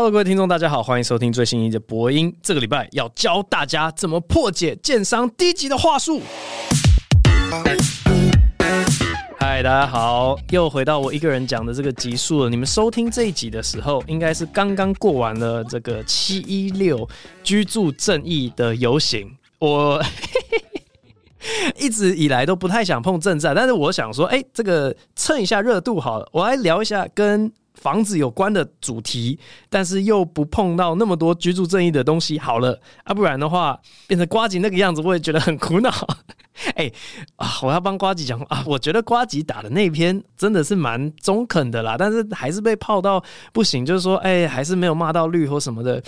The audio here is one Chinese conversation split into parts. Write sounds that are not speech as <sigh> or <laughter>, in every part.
Hello，各位听众，大家好，欢迎收听最新一集的播音。这个礼拜要教大家怎么破解剑商低级的话术。嗨，大家好，又回到我一个人讲的这个集数了。你们收听这一集的时候，应该是刚刚过完了这个七一六居住正义的游行。我 <laughs> 一直以来都不太想碰政战，但是我想说，哎，这个蹭一下热度好了，我来聊一下跟。房子有关的主题，但是又不碰到那么多居住正义的东西，好了啊，不然的话变成瓜吉那个样子，我也觉得很苦恼。<laughs> 哎、啊，我要帮瓜吉讲啊，我觉得瓜吉打的那篇真的是蛮中肯的啦，但是还是被泡到不行，就是说，哎、还是没有骂到绿或什么的。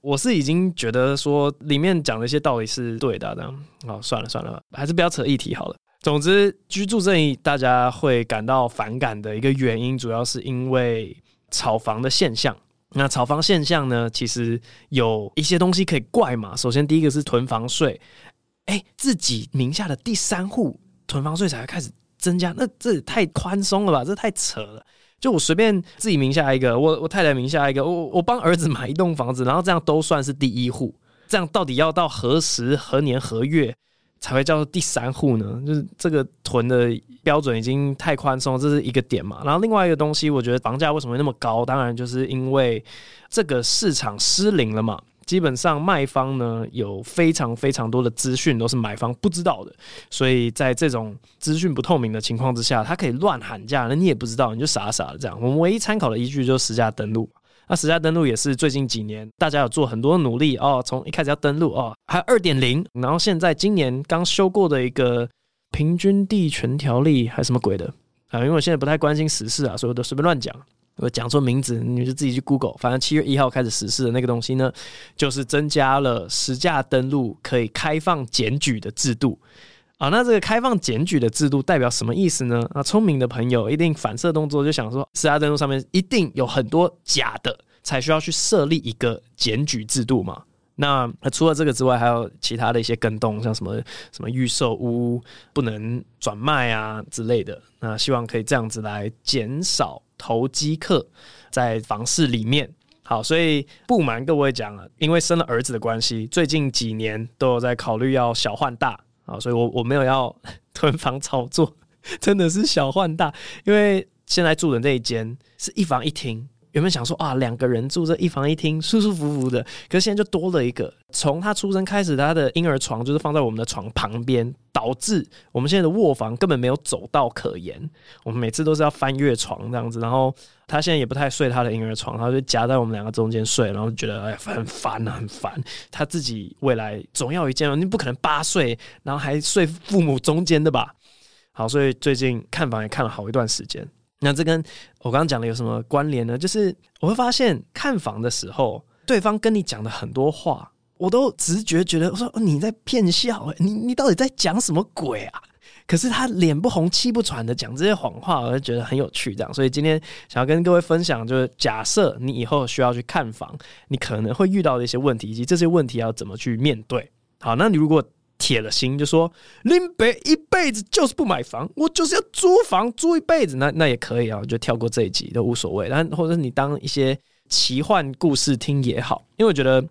我是已经觉得说里面讲的一些道理是对的，这样，哦，算了算了，还是不要扯议题好了。总之，居住正义大家会感到反感的一个原因，主要是因为炒房的现象。那炒房现象呢，其实有一些东西可以怪嘛。首先，第一个是囤房税，哎，自己名下的第三户囤房税才会开始增加，那这也太宽松了吧？这太扯了。就我随便自己名下一个，我我太太名下一个，我我帮儿子买一栋房子，然后这样都算是第一户。这样到底要到何时何年何月？才会叫做第三户呢？就是这个囤的标准已经太宽松，这是一个点嘛。然后另外一个东西，我觉得房价为什么会那么高？当然就是因为这个市场失灵了嘛。基本上卖方呢有非常非常多的资讯都是买方不知道的，所以在这种资讯不透明的情况之下，他可以乱喊价，那你也不知道，你就傻傻的这样。我们唯一参考的依据就是实价登录。那实价登录也是最近几年大家有做很多努力哦，从一开始要登录哦，还二点零，然后现在今年刚修过的一个平均地权条例还什么鬼的啊？因为我现在不太关心时事啊，所以我都随便乱讲。我讲错名字，你就自己去 Google。反正七月一号开始实施的那个东西呢，就是增加了实价登录可以开放检举的制度啊。那这个开放检举的制度代表什么意思呢？那，聪明的朋友一定反射动作就想说，实价登录上面一定有很多假的。才需要去设立一个检举制度嘛？那除了这个之外，还有其他的一些更动，像什么什么预售屋不能转卖啊之类的。那希望可以这样子来减少投机客在房市里面。好，所以不瞒各位讲了，因为生了儿子的关系，最近几年都有在考虑要小换大啊，所以我我没有要 <laughs> 囤房炒作，真的是小换大，因为现在住的这一间是一房一厅。原本想说啊，两个人住这一房一厅，舒舒服服的。可是现在就多了一个，从他出生开始，他的婴儿床就是放在我们的床旁边，导致我们现在的卧房根本没有走道可言。我们每次都是要翻越床这样子，然后他现在也不太睡他的婴儿床，他就夹在我们两个中间睡，然后觉得哎很烦啊，很烦。他自己未来总要一间，你不可能八岁然后还睡父母中间的吧？好，所以最近看房也看了好一段时间。那这跟我刚刚讲的有什么关联呢？就是我会发现看房的时候，对方跟你讲的很多话，我都直觉觉得我说你在骗笑，你你到底在讲什么鬼啊？可是他脸不红气不喘的讲这些谎话，我就觉得很有趣。这样，所以今天想要跟各位分享，就是假设你以后需要去看房，你可能会遇到的一些问题，以及这些问题要怎么去面对。好，那你如果铁了心就说林北一辈子就是不买房，我就是要租房租一辈子，那那也可以啊，我就跳过这一集都无所谓。但或者你当一些奇幻故事听也好，因为我觉得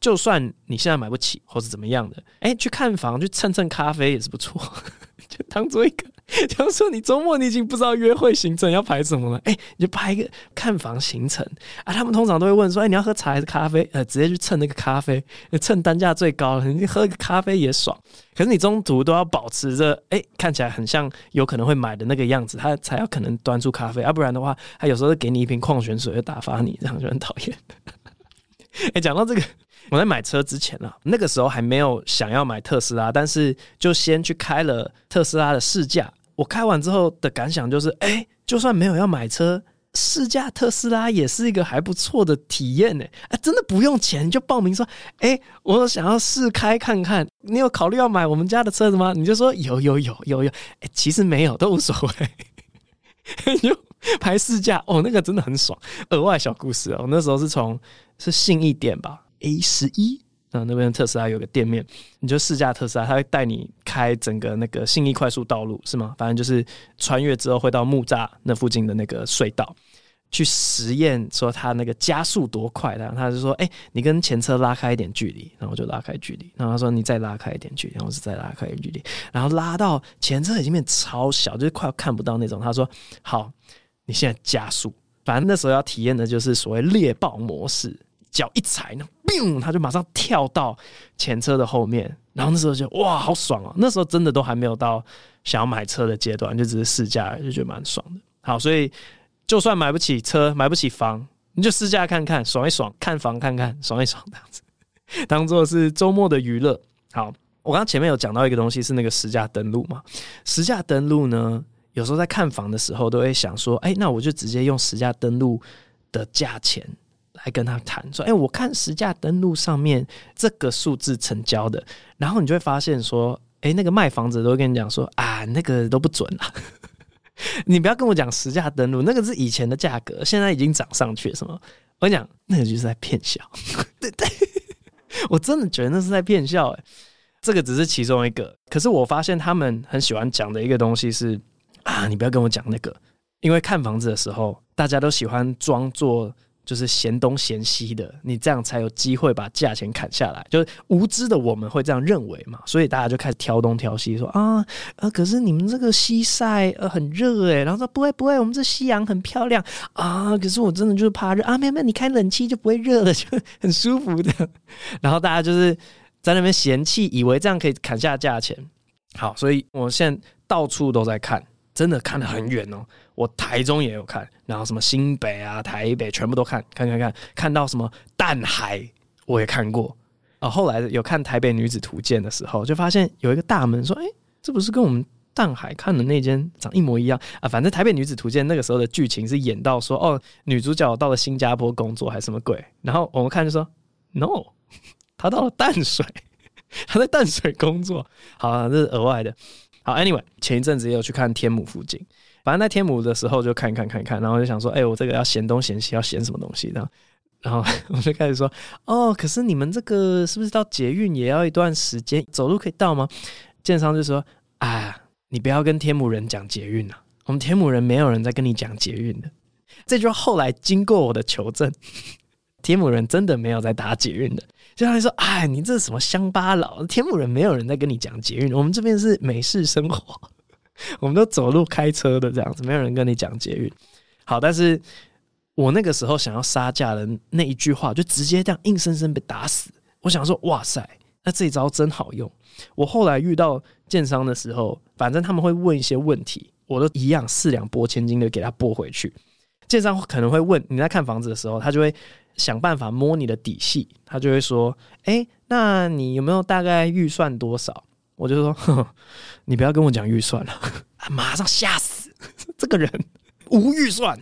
就算你现在买不起或是怎么样的，哎、去看房去蹭蹭咖啡也是不错，<laughs> 就当做一个。<laughs> 假如说你周末你已经不知道约会行程要排什么了，哎、你就排一个看房行程啊。他们通常都会问说，哎、你要喝茶还是咖啡？呃，直接去蹭那个咖啡，蹭单价最高，你喝个咖啡也爽。可是你中途都要保持着，哎、看起来很像有可能会买的那个样子，他才有可能端出咖啡，要、不然的话，他有时候给你一瓶矿泉水，就打发你，这样就很讨厌。<laughs> 哎，讲到这个，我在买车之前啊，那个时候还没有想要买特斯拉，但是就先去开了特斯拉的试驾。我开完之后的感想就是，哎、就算没有要买车，试驾特斯拉也是一个还不错的体验呢。哎、真的不用钱就报名说，哎、我想要试开看看。你有考虑要买我们家的车子吗？你就说有有有有有。哎、其实没有都无所谓，<laughs> 就排试驾哦，那个真的很爽。额外小故事哦，那时候是从是信义店吧，A 十一。那那边特斯拉有个店面，你就试驾特斯拉，他会带你开整个那个信义快速道路，是吗？反正就是穿越之后会到木栅那附近的那个隧道。去实验说他那个加速多快，然后他就说：“哎、你跟前车拉开一点距离。”然后就拉开距离。然后他说：“你再拉开一点距离。”然后是再拉开一点距离。然后拉到前车已经变超小，就是快要看不到那种。他说：“好，你现在加速。”反正那时候要体验的就是所谓猎豹模式，脚一踩，那 biu，他就马上跳到前车的后面。然后那时候就哇，好爽啊！那时候真的都还没有到想要买车的阶段，就只是试驾，就觉得蛮爽的。好，所以。就算买不起车，买不起房，你就试驾看看，爽一爽；看房看看，爽一爽，这样子，<laughs> 当做是周末的娱乐。好，我刚刚前面有讲到一个东西，是那个实价登录嘛。实价登录呢，有时候在看房的时候，都会想说，哎、那我就直接用实价登录的价钱来跟他谈，说，哎、我看实价登录上面这个数字成交的，然后你就会发现说，哎、那个卖房子都会跟你讲说，啊，那个都不准了。<laughs> 你不要跟我讲实价登录，那个是以前的价格，现在已经涨上去了。什么？我跟你讲，那个就是在骗笑。对 <laughs> 对，<laughs> 我真的觉得那是在骗笑。哎，这个只是其中一个。可是我发现他们很喜欢讲的一个东西是啊，你不要跟我讲那个，因为看房子的时候，大家都喜欢装作。就是嫌东嫌西的，你这样才有机会把价钱砍下来。就是无知的我们会这样认为嘛，所以大家就开始挑东挑西，说啊呃，可是你们这个西晒呃很热诶，然后说不会不会，我们这夕阳很漂亮啊，可是我真的就是怕热啊，没有没，你开冷气就不会热了，<laughs> 就很舒服的。然后大家就是在那边嫌弃，以为这样可以砍下价钱。好，所以我现在到处都在看，真的看得很远哦。我台中也有看，然后什么新北啊、台北全部都看，看看看，看到什么淡海我也看过啊。后来有看《台北女子图鉴》的时候，就发现有一个大门说：“哎，这不是跟我们淡海看的那间长一模一样啊？”反正《台北女子图鉴》那个时候的剧情是演到说：“哦，女主角到了新加坡工作还是什么鬼？”然后我们看就说：“No，<laughs> 她到了淡水，她在淡水工作。”好啊，这是额外的。好，Anyway，前一阵子也有去看天母附近。反正在天母的时候就看看看看，然后就想说，哎、我这个要嫌东嫌西，要嫌什么东西的？然后 <laughs> 我就开始说，哦，可是你们这个是不是到捷运也要一段时间？走路可以到吗？建商就说，啊，你不要跟天母人讲捷运啊，我们天母人没有人在跟你讲捷运的。这句话后来经过我的求证，天母人真的没有在打捷运的。就他说，哎，你这是什么乡巴佬？天母人没有人在跟你讲捷运，我们这边是美式生活。<laughs> 我们都走路开车的这样子，没有人跟你讲捷运。好，但是我那个时候想要杀价的那一句话，就直接这样硬生生被打死。我想说，哇塞，那这一招真好用。我后来遇到建商的时候，反正他们会问一些问题，我都一样四两拨千斤的给他拨回去。建商可能会问你在看房子的时候，他就会想办法摸你的底细，他就会说：“哎，那你有没有大概预算多少？”我就说，你不要跟我讲预算了，马上吓死！这个人无预算，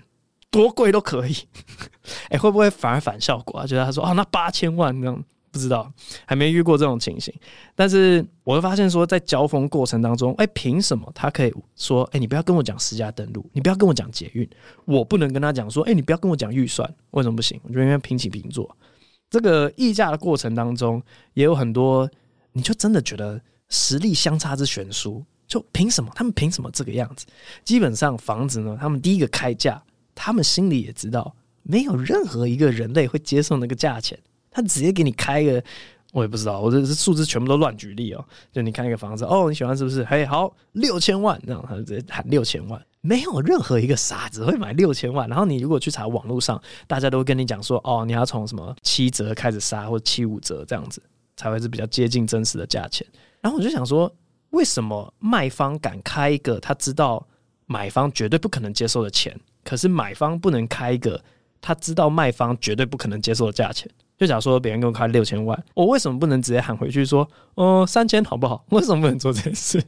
多贵都可以。<laughs> 哎、会不会反而反效果啊？觉得他说哦，那八千万这样，不知道，还没遇过这种情形。但是我会发现说，在交锋过程当中，哎、欸，凭什么他可以说，哎、你不要跟我讲私家登录，你不要跟我讲捷运，我不能跟他讲说，哎、你不要跟我讲预算，为什么不行？我觉得应该平起平坐。这个议价的过程当中，也有很多，你就真的觉得。实力相差之悬殊，就凭什么？他们凭什么这个样子？基本上房子呢，他们第一个开价，他们心里也知道，没有任何一个人类会接受那个价钱。他直接给你开一个，我也不知道，我这这数字全部都乱举例哦。就你看一个房子，哦，你喜欢是不是？嘿，好，六千万，这样他就直接喊六千万。没有任何一个傻子会买六千万。然后你如果去查网络上，大家都会跟你讲说，哦，你要从什么七折开始杀，或者七五折这样子，才会是比较接近真实的价钱。然后我就想说，为什么卖方敢开一个他知道买方绝对不可能接受的钱，可是买方不能开一个他知道卖方绝对不可能接受的价钱？就假如说别人给我开六千万，我为什么不能直接喊回去说，哦、呃，三千好不好？<laughs> 为什么不能做这件事？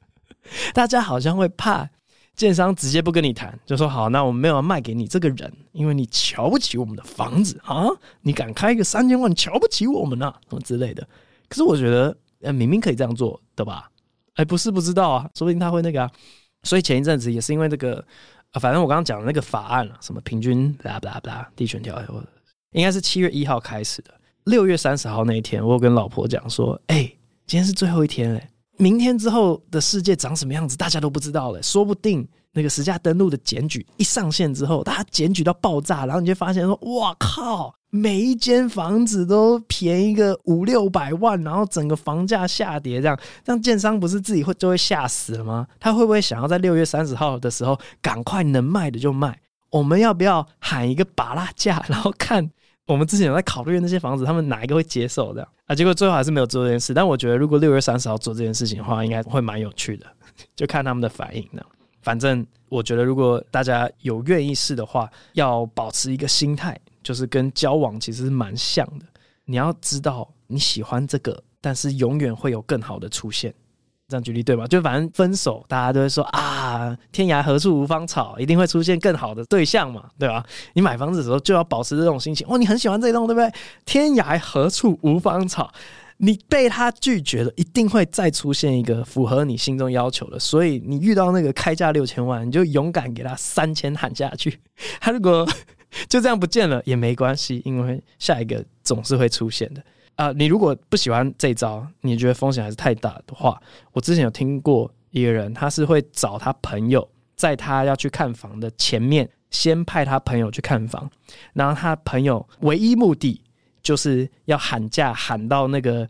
<laughs> 大家好像会怕建商直接不跟你谈，就说好，那我们没有要卖给你这个人，因为你瞧不起我们的房子啊，你敢开个三千万，瞧不起我们啊，什么之类的。可是我觉得。呃，明明可以这样做的吧？哎，不是不知道啊，说不定他会那个啊。所以前一阵子也是因为这个，呃，反正我刚刚讲的那个法案啊，什么平均啦啦啦地权条，应该是七月一号开始的。六月三十号那一天，我有跟老婆讲说，哎，今天是最后一天哎，明天之后的世界长什么样子，大家都不知道嘞。说不定那个实价登录的检举一上线之后，大家检举到爆炸，然后你就发现说，哇靠，每一间房子都便宜个五六百万，然后整个房价下跌，这样，这样建商不是自己会就会吓死了吗？他会不会想要在六月三十号的时候赶快能卖的就卖？我们要不要喊一个拔拉价，然后看我们之前有在考虑那些房子，他们哪一个会接受这样啊？结果最后还是没有做这件事。但我觉得，如果六月三十号做这件事情的话，应该会蛮有趣的，<laughs> 就看他们的反应呢。反正我觉得，如果大家有愿意试的话，要保持一个心态，就是跟交往其实是蛮像的。你要知道你喜欢这个，但是永远会有更好的出现。这样举例对吧？就反正分手，大家都会说啊，天涯何处无芳草，一定会出现更好的对象嘛，对吧？你买房子的时候就要保持这种心情。哦，你很喜欢这栋，对不对？天涯何处无芳草。你被他拒绝了，一定会再出现一个符合你心中要求的。所以你遇到那个开价六千万，你就勇敢给他三千喊下去。<laughs> 他如果 <laughs> 就这样不见了也没关系，因为下一个总是会出现的啊、你如果不喜欢这招，你觉得风险还是太大的话，我之前有听过一个人，他是会找他朋友，在他要去看房的前面，先派他朋友去看房，然后他朋友唯一目的。就是要喊价喊到那个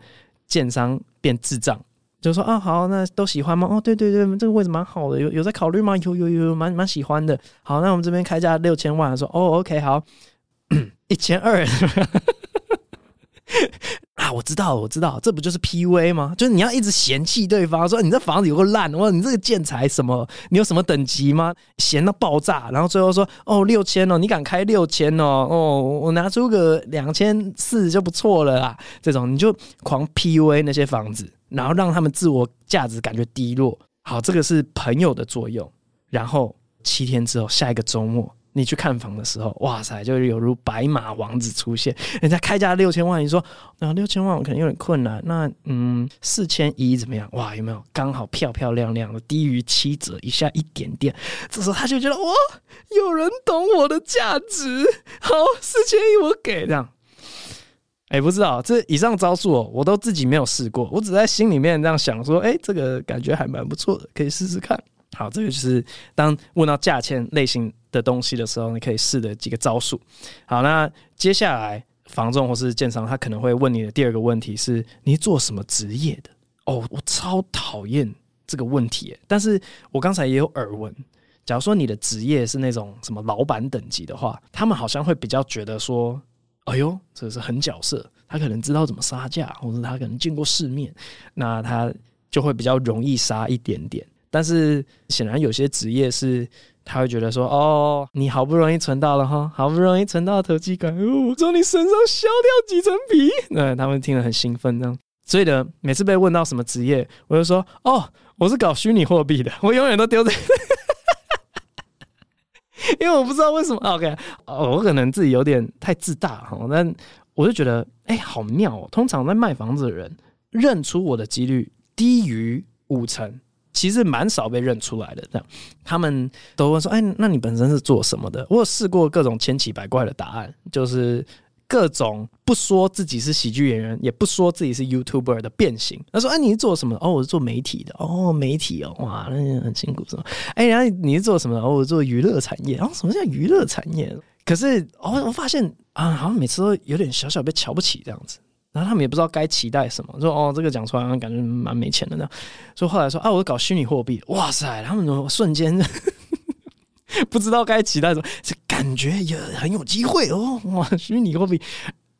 建商变智障，就说啊好，那都喜欢吗？哦，对对对，这个位置蛮好的，有有在考虑吗？有有有，蛮蛮喜欢的。好，那我们这边开价六千万，说哦，OK，好，<clears throat> 一千二。我知道，我知道，这不就是 PUA 吗？就是你要一直嫌弃对方，说你这房子有个烂，或者你这个建材什么，你有什么等级吗？嫌到爆炸，然后最后说哦六千哦，你敢开六千哦？哦，我拿出个两千四就不错了啦。这种你就狂 PUA 那些房子，然后让他们自我价值感觉低落。好，这个是朋友的作用。然后七天之后，下一个周末。你去看房的时候，哇塞，就有如白马王子出现。人家开价六千万，你说那六千万我可能有点困难。那嗯，四千一怎么样？哇，有没有刚好漂漂亮亮的，低于七折以下一点点？这时候他就觉得哇，有人懂我的价值。好，四千一我给这样。哎、不知道这以上招数哦，我都自己没有试过，我只在心里面这样想说，哎、这个感觉还蛮不错的，可以试试看。好，这个就是当问到价钱类型的东西的时候，你可以试的几个招数。好，那接下来房仲或是建商，他可能会问你的第二个问题是：你做什么职业的？哦，我超讨厌这个问题，但是我刚才也有耳闻。假如说你的职业是那种什么老板等级的话，他们好像会比较觉得说：哎呦，这是狠角色，他可能知道怎么杀价，或者他可能见过世面，那他就会比较容易杀一点点。但是显然有些职业是他会觉得说，哦，你好不容易存到了哈，好不容易存到投机感，哦，我从你身上削掉几层皮，那他们听了很兴奋，这样。所以呢，每次被问到什么职业，我就说，哦，我是搞虚拟货币的，我永远都丢在，<laughs> 因为我不知道为什么。OK，哦，我可能自己有点太自大哈，但我就觉得，哎，好妙哦。通常在卖房子的人认出我的几率低于五成。其实蛮少被认出来的，这样他们都问说：“哎，那你本身是做什么的？”我有试过各种千奇百怪的答案，就是各种不说自己是喜剧演员，也不说自己是 YouTuber 的变形。他说：“哎，你是做什么的？哦，我是做媒体的。哦，媒体哦，哇，那很辛苦是吗？哎，然后你是做什么的？哦，我做娱乐产业。然哦，什么叫娱乐产业？可是哦，我发现啊，好像每次都有点小小被瞧不起这样子。”然后他们也不知道该期待什么，说哦，这个讲出来感觉蛮没钱的那样。所以后来说啊，我搞虚拟货币，哇塞，他们怎么瞬间 <laughs> 不知道该期待什么，这感觉也很有机会哦。哇，虚拟货币，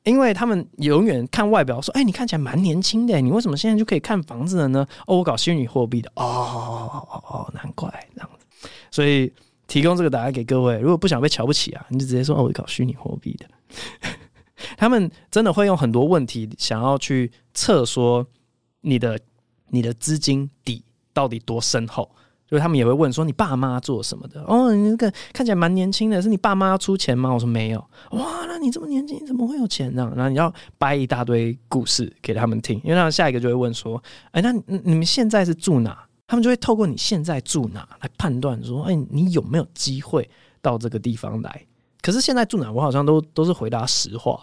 因为他们永远看外表说，哎，你看起来蛮年轻的，你为什么现在就可以看房子了呢？哦，我搞虚拟货币的，哦哦哦，难怪这样子。所以提供这个答案给各位，如果不想被瞧不起啊，你就直接说哦，我搞虚拟货币的。<laughs> 他们真的会用很多问题想要去测说你的你的资金底到底多深厚，就是他们也会问说你爸妈做什么的？哦，你这个看起来蛮年轻的，是你爸妈出钱吗？我说没有。哇，那你这么年轻，怎么会有钱呢？然后你要掰一大堆故事给他们听，因为他们下一个就会问说，哎，那你们现在是住哪？他们就会透过你现在住哪来判断说，哎，你有没有机会到这个地方来？可是现在住哪，我好像都都是回答实话。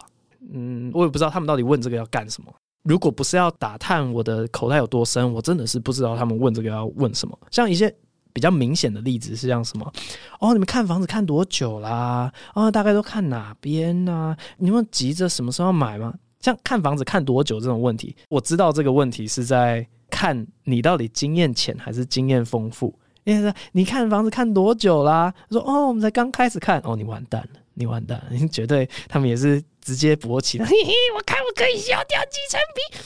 嗯，我也不知道他们到底问这个要干什么。如果不是要打探我的口袋有多深，我真的是不知道他们问这个要问什么。像一些比较明显的例子是像什么？哦，你们看房子看多久啦？哦，大概都看哪边呢、你们急着什么时候买吗？像看房子看多久这种问题，我知道这个问题是在看你到底经验浅还是经验丰富。因为说你看房子看多久啦？说哦，我们才刚开始看。哦，你完蛋了，你完蛋了，<laughs> 你绝对他们也是直接勃起了。<laughs> 嘿嘿，我看我可以削掉几层皮。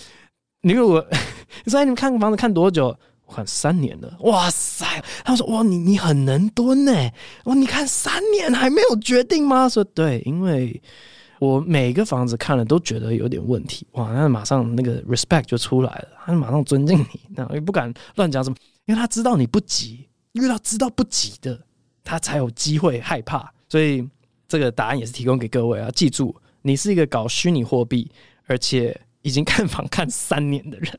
你如果 <laughs> 你说你们看房子看多久？我看三年了。哇塞！他说哇，你你很能蹲呢。哇，你看三年还没有决定吗？说对，因为我每个房子看了都觉得有点问题。哇，那马上那个 respect 就出来了，他马上尊敬你，那也不敢乱讲什么，因为他知道你不急。遇到知道不急的，他才有机会害怕。所以这个答案也是提供给各位啊！记住，你是一个搞虚拟货币，而且已经看房看三年的人。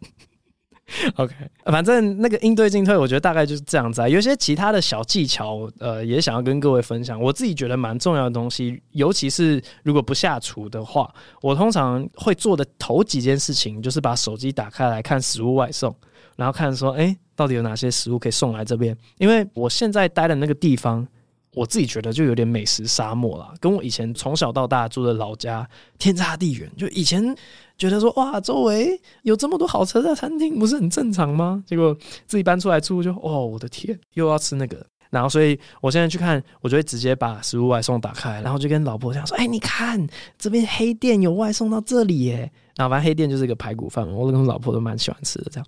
<laughs> OK，反正那个应对进退，我觉得大概就是这样子啊。有些其他的小技巧，呃，也想要跟各位分享。我自己觉得蛮重要的东西，尤其是如果不下厨的话，我通常会做的头几件事情，就是把手机打开来看食物外送，然后看说，哎。到底有哪些食物可以送来这边？因为我现在待的那个地方，我自己觉得就有点美食沙漠了，跟我以前从小到大住的老家天差地远。就以前觉得说哇，周围有这么多好吃的餐厅，不是很正常吗？结果自己搬出来住就，哦，我的天，又要吃那个。然后，所以我现在去看，我就会直接把食物外送打开，然后就跟老婆这样说：“哎，你看这边黑店有外送到这里耶。”然后反正黑店就是一个排骨饭，我跟老婆都蛮喜欢吃的，这样。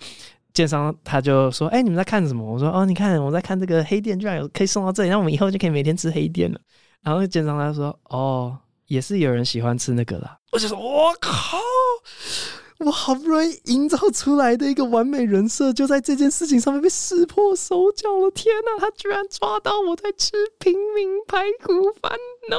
建商他就说：“哎、你们在看什么？”我说：“哦，你看我在看这个黑店，居然有可以送到这里，那我们以后就可以每天吃黑店了。<laughs> ”然后建商他说：“哦，也是有人喜欢吃那个啦。”我就说：“我靠，我好不容易营造出来的一个完美人设，就在这件事情上面被识破手脚了！天哪，他居然抓到我在吃平民排骨饭！No，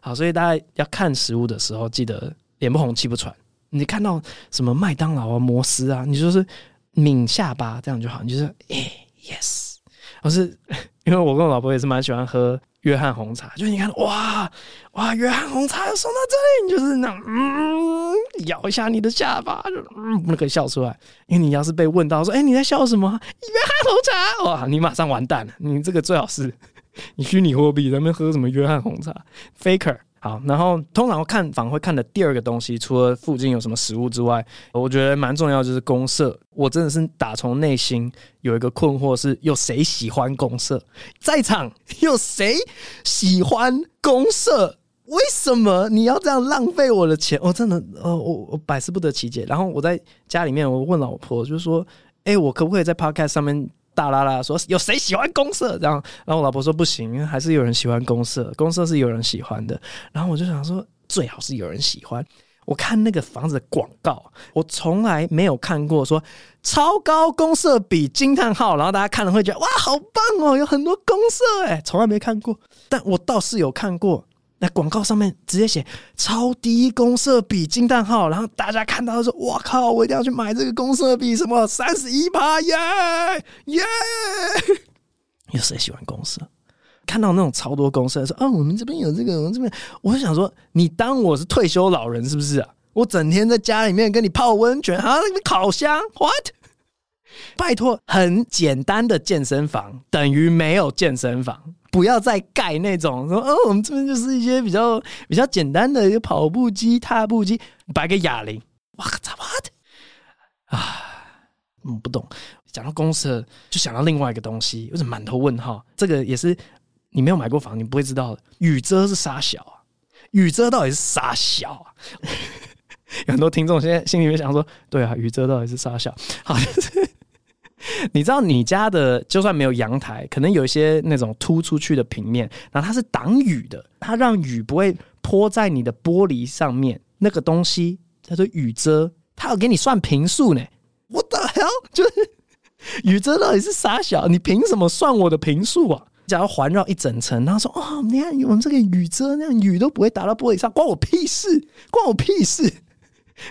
好，所以大家要看食物的时候，记得脸不红气不喘。你看到什么麦当劳啊、摩斯啊，你就是。”抿下巴，这样就好。你就是哎、欸、，yes。我是因为我跟我老婆也是蛮喜欢喝？约翰红茶，就是你看，哇哇，约翰红茶送到这里，你就是那，嗯，咬一下你的下巴，就嗯，那可以笑出来。因为你要是被问到说，哎、你在笑什么？约翰红茶，哇，你马上完蛋了。你这个最好是你虚拟货币，咱们喝？什么约翰红茶？Faker。好，然后通常看房会看的第二个东西，除了附近有什么食物之外，我觉得蛮重要就是公社。我真的是打从内心有一个困惑是：有谁喜欢公社？在场有谁喜欢公社？为什么你要这样浪费我的钱？我真的，呃，我我百思不得其解。然后我在家里面，我问老婆，就是说，哎，我可不可以在 Podcast 上面？大啦啦说有谁喜欢公社这样，然后我老婆说不行，还是有人喜欢公社，公社是有人喜欢的。然后我就想说，最好是有人喜欢。我看那个房子的广告，我从来没有看过说超高公设比惊叹号，然后大家看了会觉得哇好棒哦，有很多公社诶，从来没看过。但我倒是有看过。那广告上面直接写超低公设比惊叹号，然后大家看到说：“哇靠，我一定要去买这个公设比什么三十一趴耶耶！” <laughs> 有谁喜欢公设？看到那种超多公设说：“啊，我们这边有这个，我们这边……”我就想说，你当我是退休老人是不是啊？我整天在家里面跟你泡温泉，啊，那个 <laughs> 烤箱，what？拜托，很简单的健身房等于没有健身房。不要再盖那种说哦，我们这边就是一些比较比较简单的一个跑步机、踏步机，摆个哑铃，哇操，what 啊？嗯，不懂。讲到公设，就想到另外一个东西，有点满头问号。这个也是你没有买过房，你不会知道的。雨遮是啥小啊？雨遮到底是啥小啊？<laughs> 有很多听众现在心里面想说，对啊，雨遮到底是啥小？好像是。<laughs> 你知道你家的就算没有阳台，可能有一些那种凸出去的平面，然后它是挡雨的，它让雨不会泼在你的玻璃上面。那个东西叫做雨遮，它要给你算平数呢。What the hell？就是雨遮到底是傻小？你凭什么算我的平数啊？假如环绕一整层，然后说哦，你看我们这个雨遮，那样雨都不会打到玻璃上，关我屁事，关我屁事！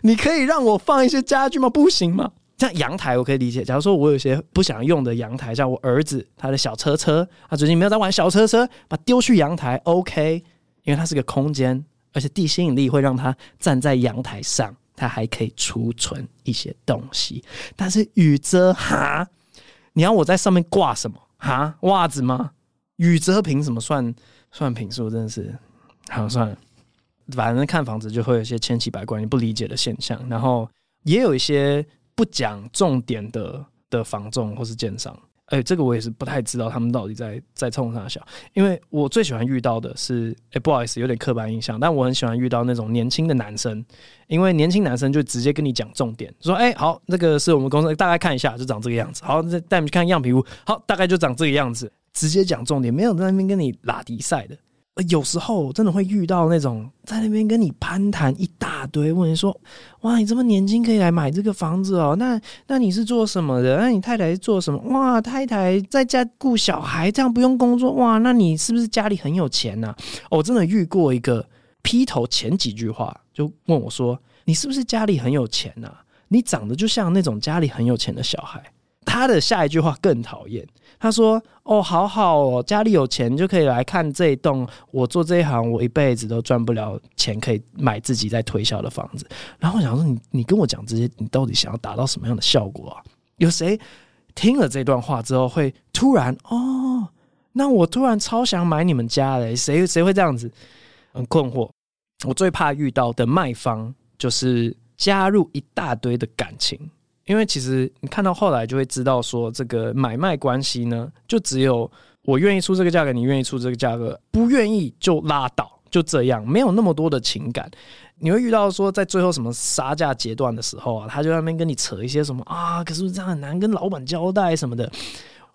你可以让我放一些家具吗？不行吗？像阳台我可以理解，假如说我有些不想用的阳台，像我儿子他的小车车，他最近没有在玩小车车，把丢去阳台，OK，因为它是个空间，而且地心引力会让它站在阳台上，它还可以储存一些东西。但是雨遮哈，你要我在上面挂什么？哈，袜子吗？雨遮凭什么算算品数？真的是，好算了。反正看房子就会有些千奇百怪、你不理解的现象，然后也有一些不讲重点的的房仲或是建商。哎、欸，这个我也是不太知道他们到底在在冲啥小，因为我最喜欢遇到的是，哎、不好意思，有点刻板印象，但我很喜欢遇到那种年轻的男生，因为年轻男生就直接跟你讲重点，说，哎、好，那个是我们公司，大概看一下，就长这个样子，好，再带你们去看样品屋，好，大概就长这个样子，直接讲重点，没有在那边跟你拉迪赛的。有时候真的会遇到那种在那边跟你攀谈一大堆，问你说：“哇，你这么年轻可以来买这个房子哦？那那你是做什么的？那你太太是做什么？哇，太太在家顾小孩，这样不用工作哇？那你是不是家里很有钱呐？”我真的遇过一个劈头前几句话就问我说：“你是不是家里很有钱呐？你长得就像那种家里很有钱的小孩。”他的下一句话更讨厌。他说：“哦，好好哦，家里有钱就可以来看这一栋。我做这一行，我一辈子都赚不了钱，可以买自己在推销的房子。”然后我想说：“你你跟我讲这些，你到底想要达到什么样的效果啊？有谁听了这段话之后会突然哦？那我突然超想买你们家嘞？谁谁会这样子？很困惑。我最怕遇到的卖方就是加入一大堆的感情。”因为其实你看到后来就会知道，说这个买卖关系呢，就只有我愿意出这个价格，你愿意出这个价格，不愿意就拉倒，就这样，没有那么多的情感。你会遇到说，在最后什么杀价阶段的时候啊，他就在那边跟你扯一些什么啊，可是这样很难跟老板交代什么的，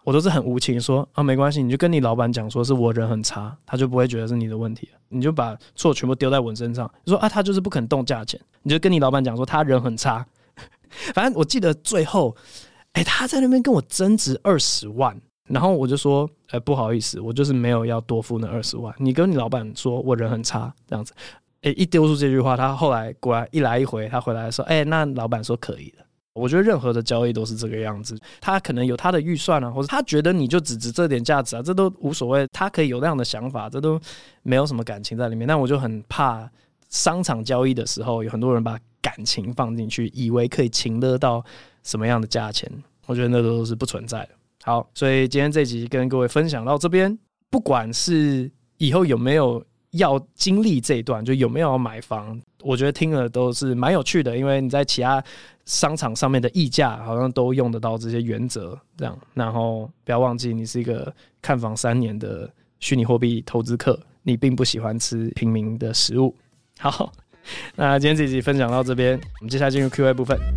我都是很无情说啊，没关系，你就跟你老板讲说是我人很差，他就不会觉得是你的问题，你就把错全部丢在我身上，你说啊，他就是不肯动价钱，你就跟你老板讲说他人很差。<laughs> 反正我记得最后，哎、他在那边跟我争执二十万，然后我就说，哎、不好意思，我就是没有要多付那二十万。你跟你老板说我人很差，这样子，哎、一丢出这句话，他后来果然一来一回，他回来说，哎、那老板说可以的。我觉得任何的交易都是这个样子，他可能有他的预算啊，或者他觉得你就只值这点价值啊，这都无所谓，他可以有那样的想法，这都没有什么感情在里面。但我就很怕商场交易的时候，有很多人把。感情放进去，以为可以情勒到什么样的价钱？我觉得那都是不存在的。好，所以今天这集跟各位分享到这边，不管是以后有没有要经历这一段，就有没有要买房，我觉得听了都是蛮有趣的，因为你在其他商场上面的议价好像都用得到这些原则，这样。然后不要忘记，你是一个看房三年的虚拟货币投资客，你并不喜欢吃平民的食物。好。<laughs> 那今天这集分享到这边，我们接下来进入 Q&A 部分。<laughs>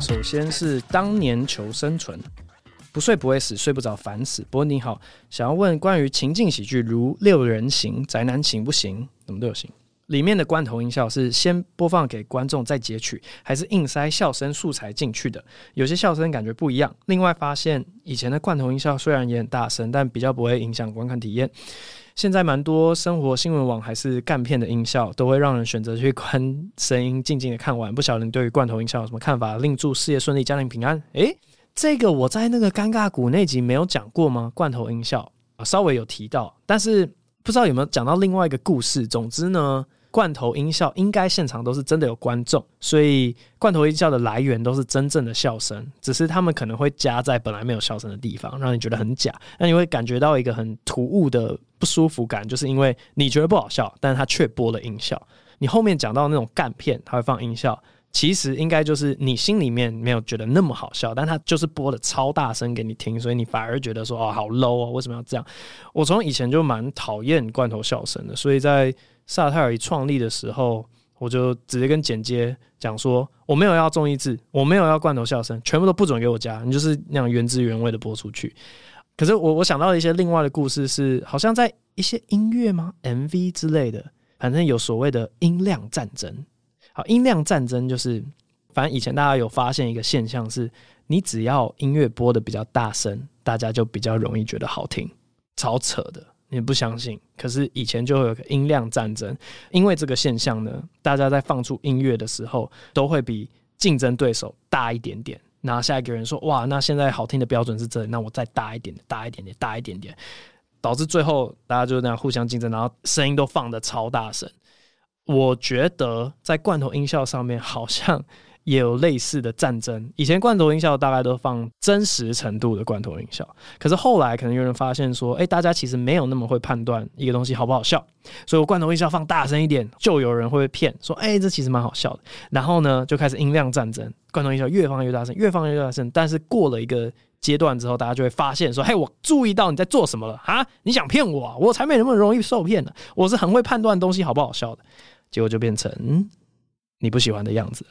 首先是当年求生存，不睡不会死，睡不着烦死。不过你好，想要问关于情境喜剧，如六人行、宅男行不行？怎么都有行。里面的罐头音效是先播放给观众再截取，还是硬塞笑声素材进去的？有些笑声感觉不一样。另外发现以前的罐头音效虽然也很大声，但比较不会影响观看体验。现在蛮多生活新闻网还是干片的音效，都会让人选择去关声音，静静的看完。不晓得你对于罐头音效有什么看法？另祝事业顺利，家庭平安。诶，这个我在那个尴尬谷那集没有讲过吗？罐头音效稍微有提到，但是不知道有没有讲到另外一个故事。总之呢。罐头音效应该现场都是真的有观众，所以罐头音效的来源都是真正的笑声，只是他们可能会加在本来没有笑声的地方，让你觉得很假。那你会感觉到一个很突兀的不舒服感，就是因为你觉得不好笑，但是他却播了音效。你后面讲到那种干片，他会放音效，其实应该就是你心里面没有觉得那么好笑，但他就是播的超大声给你听，所以你反而觉得说哦好 low 哦，为什么要这样？我从以前就蛮讨厌罐头笑声的，所以在萨泰尔一创立的时候，我就直接跟剪接讲说，我没有要综艺制，我没有要罐头笑声，全部都不准给我加，你就是那样原汁原味的播出去。可是我我想到了一些另外的故事是，好像在一些音乐吗？MV 之类的，反正有所谓的音量战争。好，音量战争就是，反正以前大家有发现一个现象是，你只要音乐播的比较大声，大家就比较容易觉得好听，超扯的。你不相信，可是以前就会有个音量战争，因为这个现象呢，大家在放出音乐的时候，都会比竞争对手大一点点。然后下一个人说：“哇，那现在好听的标准是这里，那我再大一点点，大一点点，大一点点。”导致最后大家就那样互相竞争，然后声音都放得超大声。我觉得在罐头音效上面，好像也有类似的战争。以前罐头音效大概都放真实程度的罐头音效，可是后来可能有人发现说，哎，大家其实没有那么会判断一个东西好不好笑，所以我罐头音效放大声一点，就有人会被骗说，哎，这其实蛮好笑的。然后呢，就开始音量战争，罐头音效越放越大声，越放越大声。但是过了一个阶段之后，大家就会发现说，嘿，我注意到你在做什么了啊？你想骗我啊？我才没那么容易受骗呢。我是很会判断东西好不好笑的。结果就变成你不喜欢的样子。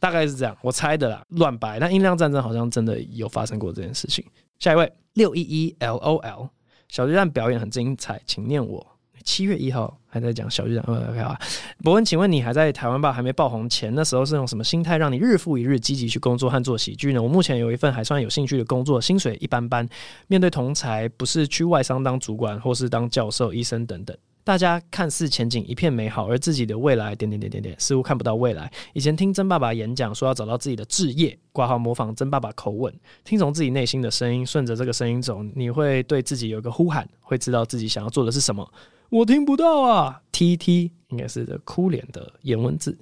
大概是这样，我猜的啦，乱掰。那音量战争好像真的有发生过这件事情。下一位六一一 L O L 小巨蛋表演很精彩，请念我。七月一号还在讲小巨蛋。OK 啊，博恩，请问你还在台湾吧？还没爆红前，那时候是用什么心态让你日复一日积极去工作和做喜剧呢？我目前有一份还算有兴趣的工作，薪水一般般。面对同才，不是去外商当主管，或是当教授、医生等等。大家看似前景一片美好，而自己的未来点点点点点似乎看不到未来。以前听曾爸爸演讲说要找到自己的志业，挂号模仿曾爸爸口吻，听从自己内心的声音，顺着这个声音走，你会对自己有一个呼喊，会知道自己想要做的是什么。我听不到啊，T T 应该是这哭脸的颜文字。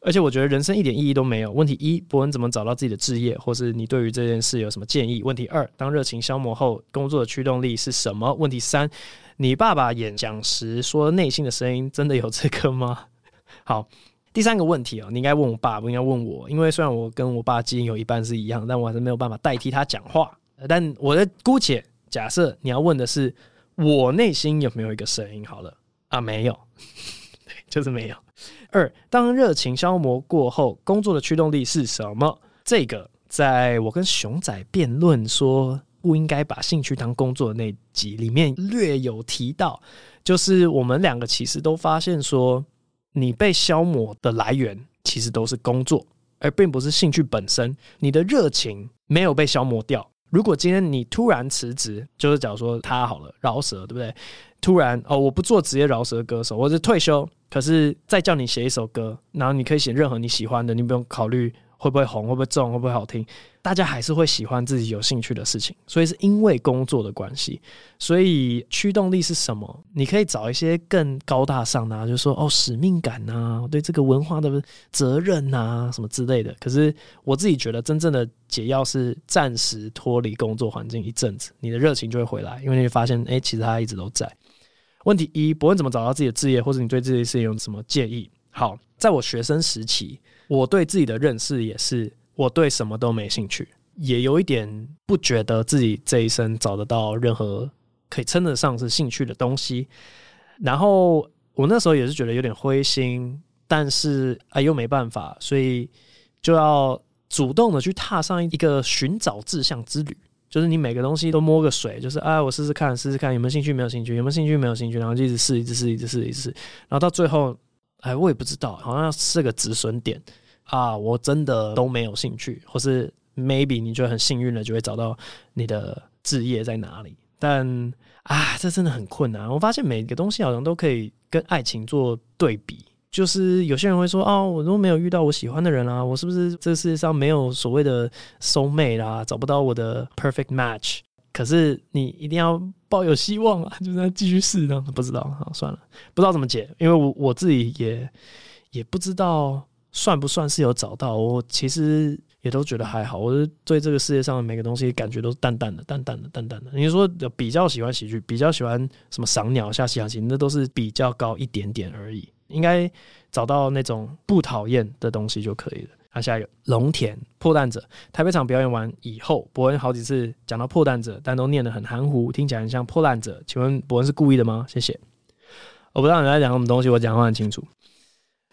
而且我觉得人生一点意义都没有。问题一，博恩怎么找到自己的志业，或是你对于这件事有什么建议？问题二，当热情消磨后，工作的驱动力是什么？问题三。你爸爸演讲时说内心的声音真的有这个吗？<laughs> 好，第三个问题啊，你应该问我爸，不应该问我，因为虽然我跟我爸基因有一半是一样，但我还是没有办法代替他讲话。但我的姑且假设你要问的是我内心有没有一个声音？好了啊，没有，<laughs> 就是没有。二，当热情消磨过后，工作的驱动力是什么？这个在我跟熊仔辩论说。不应该把兴趣当工作的那集里面略有提到，就是我们两个其实都发现说，你被消磨的来源其实都是工作，而并不是兴趣本身。你的热情没有被消磨掉。如果今天你突然辞职，就是假如说他好了饶舌，对不对？突然哦，我不做职业饶舌歌手，我是退休，可是再叫你写一首歌，然后你可以写任何你喜欢的，你不用考虑。会不会红？会不会重？会不会好听？大家还是会喜欢自己有兴趣的事情，所以是因为工作的关系。所以驱动力是什么？你可以找一些更高大上的啊，就是说哦，使命感呐，对这个文化的责任呐，什么之类的。可是我自己觉得，真正的解药是暂时脱离工作环境一阵子，你的热情就会回来，因为你会发现，哎，其实它一直都在。问题一：不论怎么找到自己的职业，或者你对这件事情有什么建议？好，在我学生时期。我对自己的认识也是，我对什么都没兴趣，也有一点不觉得自己这一生找得到任何可以称得上是兴趣的东西。然后我那时候也是觉得有点灰心，但是哎又没办法，所以就要主动的去踏上一个寻找志向之旅。就是你每个东西都摸个水，就是啊我试试看，试试看有没有兴趣，没有兴趣，有没有兴趣，没有兴趣，然后就一直试，一直试，一直试，一直试，然后到最后。哎，我也不知道，好像是个止损点啊！我真的都没有兴趣，或是 maybe 你觉得很幸运的就会找到你的志业在哪里。但啊，这真的很困难。我发现每个东西好像都可以跟爱情做对比，就是有些人会说哦，我都没有遇到我喜欢的人啊，我是不是这世界上没有所谓的 soul mate 啦，找不到我的 perfect match？可是你一定要抱有希望啊，<laughs> 就是继续试呢。不知道，好算了，不知道怎么解，因为我我自己也也不知道算不算是有找到。我其实也都觉得还好。我是对这个世界上的每个东西感觉都是淡淡的、淡淡的、淡淡的。你说比较喜欢喜剧，比较喜欢什么赏鸟、下西洋棋，那都是比较高一点点而已。应该找到那种不讨厌的东西就可以了。那、下一个龙田破蛋者，台北场表演完以后，伯恩好几次讲到破蛋者，但都念得很含糊，听起来很像破烂者。请问伯恩是故意的吗？谢谢。我不知道你在讲什么东西，我讲话很清楚。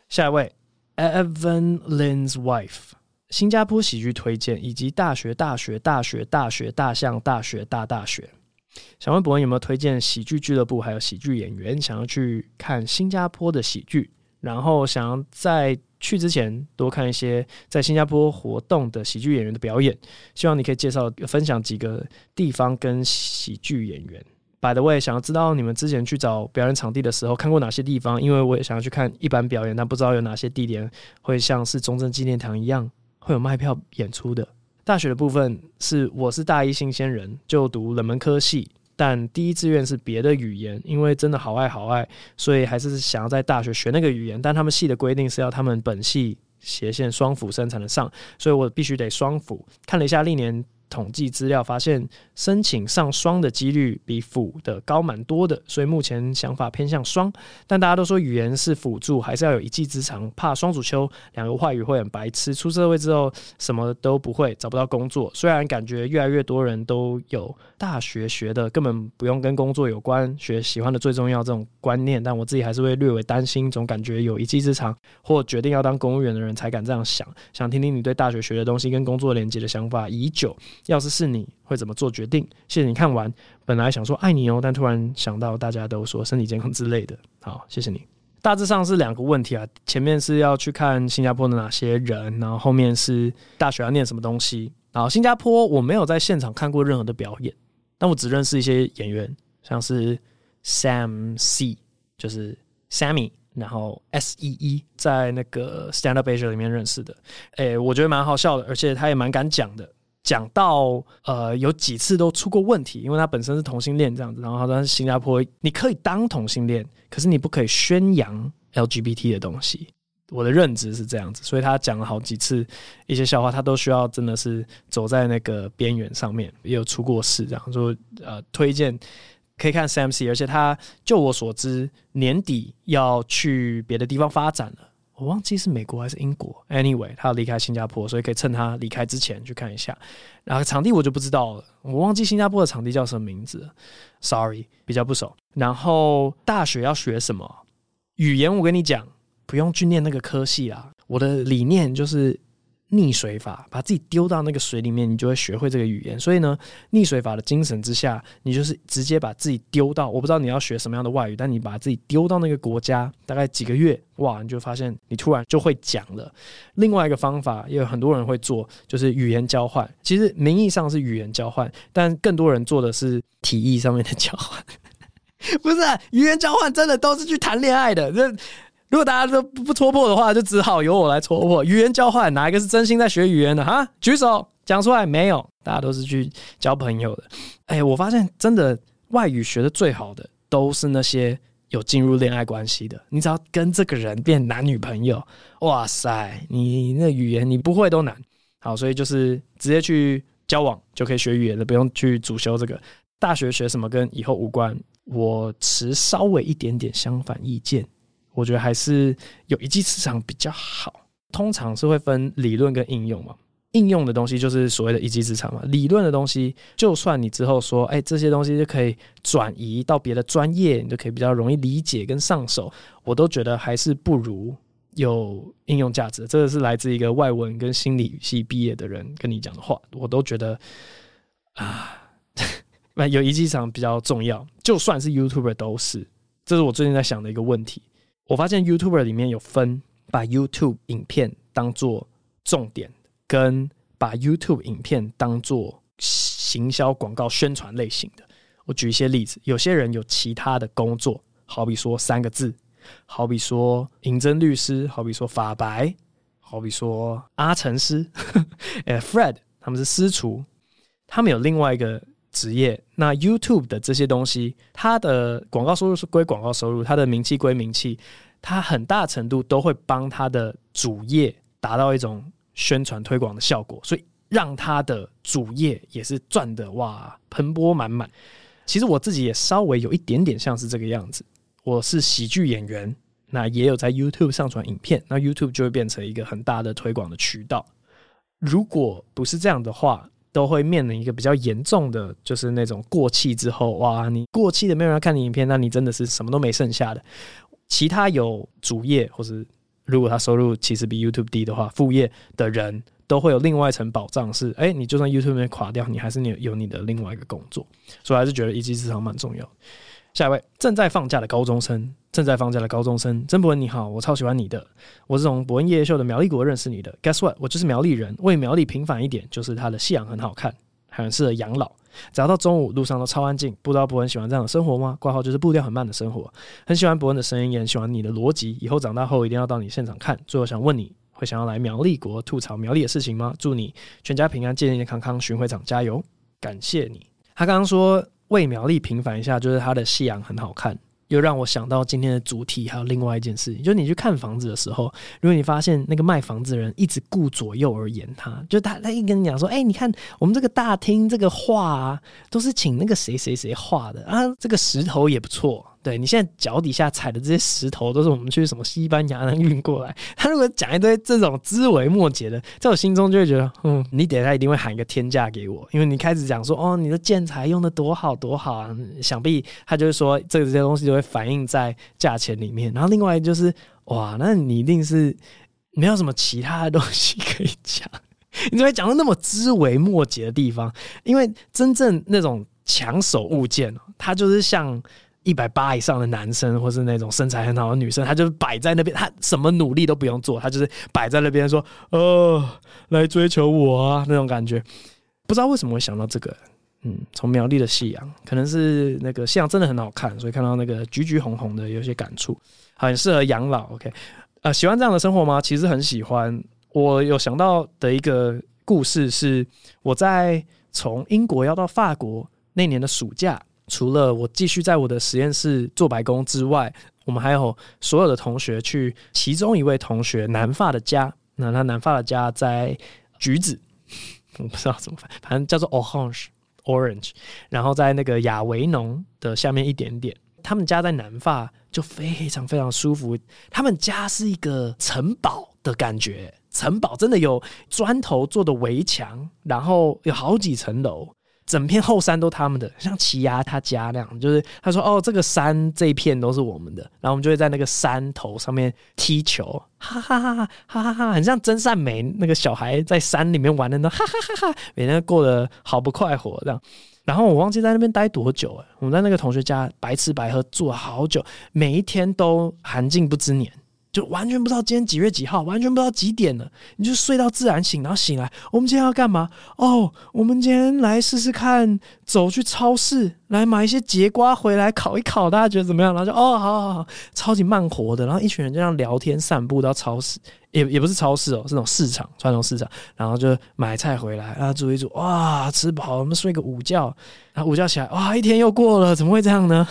下一位，Evan Lynn's wife，新加坡喜剧推荐以及大学大学大学大学大象大学大大学。想问伯恩有没有推荐喜剧俱乐部，还有喜剧演员，想要去看新加坡的喜剧，然后想要在。去之前多看一些在新加坡活动的喜剧演员的表演，希望你可以介绍分享几个地方跟喜剧演员。By the way，想要知道你们之前去找表演场地的时候看过哪些地方，因为我也想要去看一般表演，但不知道有哪些地点会像是中正纪念堂一样会有卖票演出的。大学的部分是我是大一新鲜人，就读冷门科系。但第一志愿是别的语言，因为真的好爱好爱，所以还是想要在大学学那个语言。但他们系的规定是要他们本系斜线双辅生才能上，所以我必须得双辅。看了一下历年。统计资料发现，申请上双的几率比辅的高蛮多的，所以目前想法偏向双。但大家都说语言是辅助，还是要有一技之长，怕双主修两个外语会很白痴，出社会之后什么都不会，找不到工作。虽然感觉越来越多人都有大学学的根本不用跟工作有关，学喜欢的最重要这种观念，但我自己还是会略微担心，总感觉有一技之长或决定要当公务员的人才敢这样想。想听听你对大学学的东西跟工作连接的想法已久。要是是你会怎么做决定？谢谢你看完，本来想说爱你哦，但突然想到大家都说身体健康之类的。好，谢谢你。大致上是两个问题啊，前面是要去看新加坡的哪些人，然后后面是大学要念什么东西。然后新加坡我没有在现场看过任何的表演，但我只认识一些演员，像是 Sam C，就是 Sammy，然后 S E E，在那个 Stand Up Asia 里面认识的。诶，我觉得蛮好笑的，而且他也蛮敢讲的。讲到呃，有几次都出过问题，因为他本身是同性恋这样子，然后他在新加坡，你可以当同性恋，可是你不可以宣扬 LGBT 的东西。我的认知是这样子，所以他讲了好几次一些笑话，他都需要真的是走在那个边缘上面，也有出过事这样说。呃，推荐可以看 Sam C，而且他就我所知年底要去别的地方发展了。我忘记是美国还是英国，anyway，他要离开新加坡，所以可以趁他离开之前去看一下。然后场地我就不知道了，我忘记新加坡的场地叫什么名字，sorry，比较不熟。然后大学要学什么语言？我跟你讲，不用去念那个科系啦。我的理念就是。溺水法，把自己丢到那个水里面，你就会学会这个语言。所以呢，溺水法的精神之下，你就是直接把自己丢到，我不知道你要学什么样的外语，但你把自己丢到那个国家，大概几个月，哇，你就发现你突然就会讲了。另外一个方法，也有很多人会做，就是语言交换。其实名义上是语言交换，但更多人做的是体意上面的交换。<laughs> 不是啊，语言交换，真的都是去谈恋爱的。这 <laughs> 如果大家都不戳破的话，就只好由我来戳破。语言交换，哪一个是真心在学语言的？哈，举手，讲出来没有？大家都是去交朋友的。哎、我发现真的外语学的最好的，都是那些有进入恋爱关系的。你只要跟这个人变男女朋友，哇塞，你那语言你不会都难。好，所以就是直接去交往就可以学语言了，不用去主修这个。大学学什么跟以后无关。我持稍微一点点相反意见。我觉得还是有一技之长比较好。通常是会分理论跟应用嘛。应用的东西就是所谓的一技之长嘛。理论的东西，就算你之后说，哎，这些东西就可以转移到别的专业，你就可以比较容易理解跟上手。我都觉得还是不如有应用价值。这个是来自一个外文跟心理系毕业的人跟你讲的话，我都觉得啊，<laughs> 那有一技之长比较重要。就算是 YouTuber 都是，这是我最近在想的一个问题。我发现 YouTube 里面有分把 YouTube 影片当做重点，跟把 YouTube 影片当做行销广告宣传类型的。我举一些例子，有些人有其他的工作，好比说三个字，好比说银针律师，好比说法白，好比说阿成师，呃，<laughs> Fred，他们是私厨，他们有另外一个职业。那 YouTube 的这些东西，它的广告收入是归广告收入，它的名气归名气，它很大程度都会帮它的主业达到一种宣传推广的效果，所以让它的主业也是赚的哇，盆钵满满。其实我自己也稍微有一点点像是这个样子，我是喜剧演员，那也有在 YouTube 上传影片，那 YouTube 就会变成一个很大的推广的渠道。如果不是这样的话，都会面临一个比较严重的，就是那种过气之后，哇，你过气的没有人看你影片，那你真的是什么都没剩下的。其他有主业，或是如果他收入其实比 YouTube 低的话，副业的人都会有另外一层保障，是，哎，你就算 YouTube 没垮掉，你还是你有你的另外一个工作，所以还是觉得一技之长蛮重要。下一位正在放假的高中生，正在放假的高中生，曾博文你好，我超喜欢你的，我是从博恩夜夜秀的苗栗国认识你的。Guess what？我就是苗栗人，为苗栗平反一点，就是他的夕阳很好看，很适合养老。只要到中午路上都超安静，不知道博恩喜欢这样的生活吗？挂号就是步调很慢的生活，很喜欢博恩的声音，也很喜欢你的逻辑，以后长大后一定要到你现场看。最后想问你会想要来苗栗国吐槽苗栗的事情吗？祝你全家平安，健健康康，巡回长加油！感谢你。他刚刚说。为苗栗平反一下，就是他的夕阳很好看，又让我想到今天的主题，还有另外一件事情，就是你去看房子的时候，如果你发现那个卖房子的人一直顾左右而言他，就他他一跟你讲说，哎、你看我们这个大厅这个画啊，都是请那个谁谁谁画的啊，这个石头也不错。对，你现在脚底下踩的这些石头，都是我们去什么西班牙那运过来。他如果讲一堆这种枝微末节的，在我心中就会觉得，嗯，你等下一定会喊一个天价给我，因为你开始讲说，哦，你的建材用的多好多好啊，想必他就是说，这这些东西就会反映在价钱里面。然后另外就是，哇，那你一定是没有什么其他的东西可以讲，你怎么讲到那么枝微末节的地方？因为真正那种抢手物件，它就是像。一百八以上的男生，或是那种身材很好的女生，她就摆在那边，她什么努力都不用做，她就是摆在那边说：“哦，来追求我啊！”那种感觉，不知道为什么会想到这个。嗯，从苗栗的夕阳，可能是那个夕阳真的很好看，所以看到那个橘橘红红的，有些感触，很适合养老。OK，呃，喜欢这样的生活吗？其实很喜欢。我有想到的一个故事是，我在从英国要到法国那年的暑假。除了我继续在我的实验室做白工之外，我们还有所有的同学去其中一位同学南发的家。那他南发的家在橘子，<laughs> 我不知道怎么翻，反正叫做 Orange Orange。然后在那个亚维农的下面一点点，他们家在南发就非常非常舒服。他们家是一个城堡的感觉，城堡真的有砖头做的围墙，然后有好几层楼。整片后山都他们的，像奇犽他家那样，就是他说哦，这个山这一片都是我们的，然后我们就会在那个山头上面踢球，哈哈哈哈哈哈哈，很像真善美那个小孩在山里面玩的那，哈哈哈哈，每天过得好不快活这样。然后我忘记在那边待多久了，我们在那个同学家白吃白喝住了好久，每一天都寒尽不知年。就完全不知道今天几月几号，完全不知道几点了。你就睡到自然醒，然后醒来，我们今天要干嘛？哦，我们今天来试试看，走去超市来买一些节瓜回来烤一烤，大家觉得怎么样？然后就哦，好好好，超级慢活的。然后一群人就这样聊天散步到超市，也也不是超市哦，是那种市场，传统市场。然后就买菜回来，然后煮一煮，哇，吃饱，我们睡个午觉。然后午觉起来，哇，一天又过了，怎么会这样呢？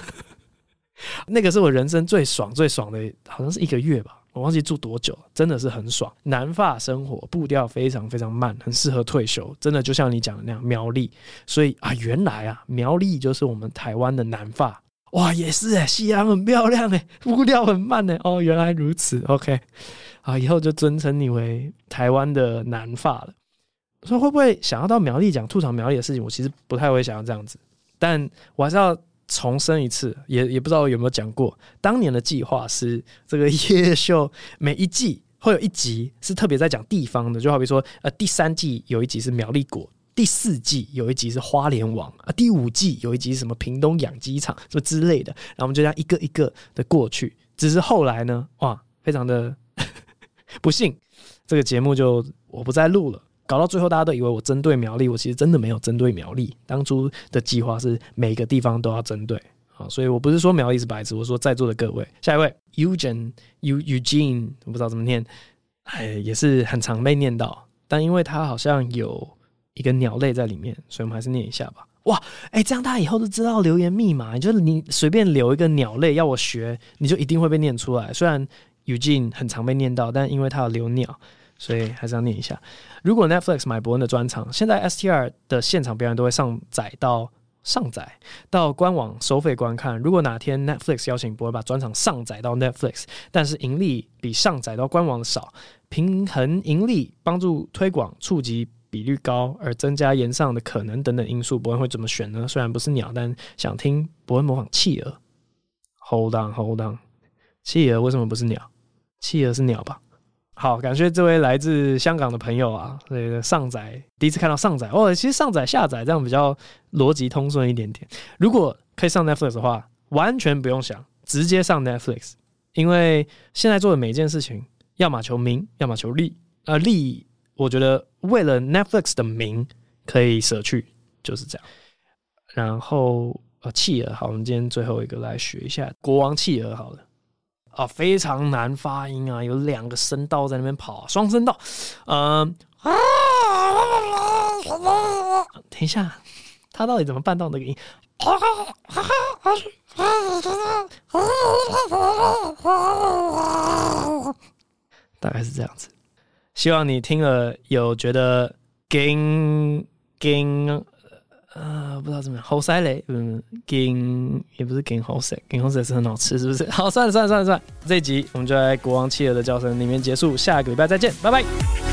<laughs> 那个是我人生最爽最爽的，好像是一个月吧，我忘记住多久，真的是很爽。南法生活步调非常非常慢，很适合退休，真的就像你讲的那样，苗栗。所以啊，原来啊，苗栗就是我们台湾的南法。哇，也是哎，夕阳很漂亮哎，<laughs> 步调很慢哎。哦，原来如此。OK，啊，以后就尊称你为台湾的南法了。说会不会想要到苗栗讲吐槽苗栗的事情？我其实不太会想要这样子，但我还是要。重申一次，也也不知道有没有讲过。当年的计划是这个夜夜秀每一季会有一集是特别在讲地方的，就好比说，呃，第三季有一集是苗栗国，第四季有一集是花莲王啊，第五季有一集是什么屏东养鸡场什么之类的。然后我们就这样一个一个的过去。只是后来呢，哇，非常的 <laughs> 不幸，这个节目就我不再录了。搞到最后，大家都以为我针对苗栗，我其实真的没有针对苗栗。当初的计划是每个地方都要针对啊，所以我不是说苗栗是白痴，我说在座的各位，下一位 Eugene Eugene，我不知道怎么念，哎，也是很常被念到，但因为它好像有一个鸟类在里面，所以我们还是念一下吧。哇，哎、这样大家以后都知道留言密码，就是你随便留一个鸟类要我学，你就一定会被念出来。虽然 Eugene 很常被念到，但因为他有留鸟。所以还是要念一下。如果 Netflix 买伯恩的专场，现在 STR 的现场表演都会上载到上载到官网收费观看。如果哪天 Netflix 邀请伯恩把专场上载到 Netflix，但是盈利比上载到官网少，平衡盈利、帮助推广、触及比率高而增加延上的可能等等因素，伯恩会怎么选呢？虽然不是鸟，但想听伯恩模仿企鹅。Hold on，Hold on，企鹅为什么不是鸟？企鹅是鸟吧？好，感谢这位来自香港的朋友啊，这个上载第一次看到上载哦，其实上载下载这样比较逻辑通顺一点点。如果可以上 Netflix 的话，完全不用想，直接上 Netflix，因为现在做的每一件事情，要么求名，要么求利，呃，利，我觉得为了 Netflix 的名可以舍去，就是这样。然后呃，企鹅，好，我们今天最后一个来学一下国王企鹅，好了。啊，非常难发音啊！有两个声道在那边跑，双声道。嗯，等一下，他到底怎么办到那个音？大概是这样子。希望你听了有觉得 gain gain 啊，不知道怎么样，猴塞雷，嗯金也不是 gain 好塞，gain 好塞是很好吃，是不是？好，算了算了算了算了，这一集我们就在国王企鹅的叫声里面结束，下个礼拜再见，拜拜。